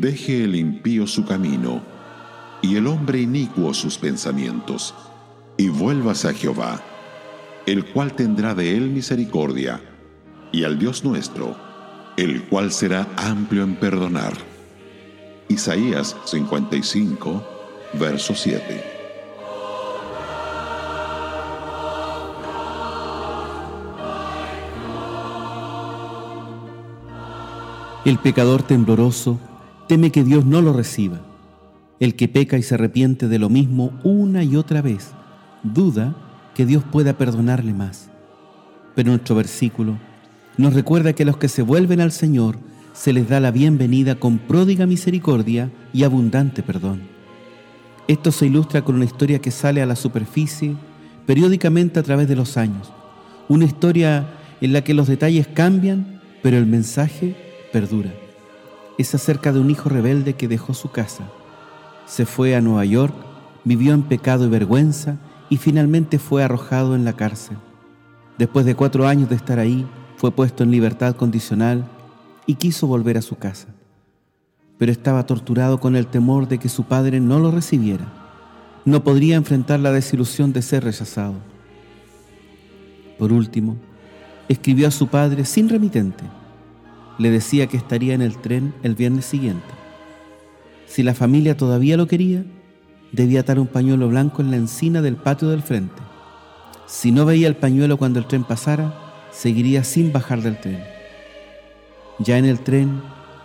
Deje el impío su camino, y el hombre inicuo sus pensamientos, y vuélvase a Jehová, el cual tendrá de él misericordia, y al Dios nuestro, el cual será amplio en perdonar. Isaías 55, verso 7. El pecador tembloroso teme que Dios no lo reciba. El que peca y se arrepiente de lo mismo una y otra vez, duda que Dios pueda perdonarle más. Pero nuestro versículo nos recuerda que a los que se vuelven al Señor se les da la bienvenida con pródiga misericordia y abundante perdón. Esto se ilustra con una historia que sale a la superficie periódicamente a través de los años. Una historia en la que los detalles cambian, pero el mensaje perdura es acerca de un hijo rebelde que dejó su casa, se fue a Nueva York, vivió en pecado y vergüenza y finalmente fue arrojado en la cárcel. Después de cuatro años de estar ahí, fue puesto en libertad condicional y quiso volver a su casa. Pero estaba torturado con el temor de que su padre no lo recibiera. No podría enfrentar la desilusión de ser rechazado. Por último, escribió a su padre sin remitente le decía que estaría en el tren el viernes siguiente. Si la familia todavía lo quería, debía atar un pañuelo blanco en la encina del patio del frente. Si no veía el pañuelo cuando el tren pasara, seguiría sin bajar del tren. Ya en el tren,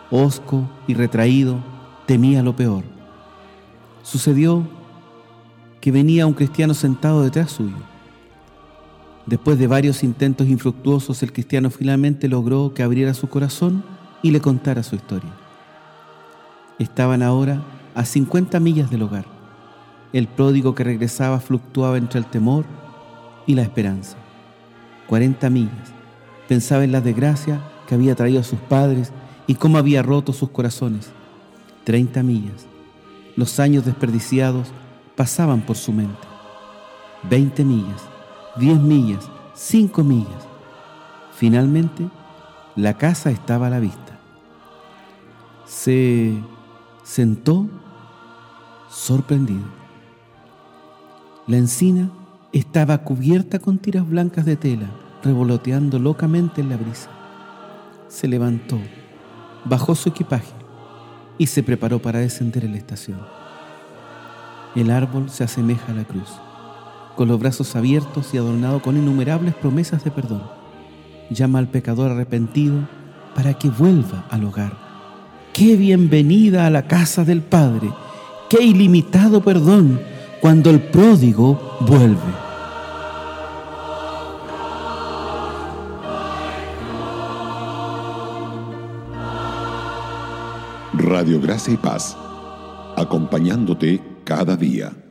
hosco y retraído, temía lo peor. Sucedió que venía un cristiano sentado detrás suyo. Después de varios intentos infructuosos, el cristiano finalmente logró que abriera su corazón y le contara su historia. Estaban ahora a 50 millas del hogar. El pródigo que regresaba fluctuaba entre el temor y la esperanza. 40 millas. Pensaba en la desgracia que había traído a sus padres y cómo había roto sus corazones. 30 millas. Los años desperdiciados pasaban por su mente. 20 millas 10 millas, 5 millas. Finalmente, la casa estaba a la vista. Se sentó sorprendido. La encina estaba cubierta con tiras blancas de tela, revoloteando locamente en la brisa. Se levantó, bajó su equipaje y se preparó para descender en la estación. El árbol se asemeja a la cruz con los brazos abiertos y adornado con innumerables promesas de perdón. Llama al pecador arrepentido para que vuelva al hogar. ¡Qué bienvenida a la casa del Padre! ¡Qué ilimitado perdón cuando el pródigo vuelve! Radio Gracia y Paz, acompañándote cada día.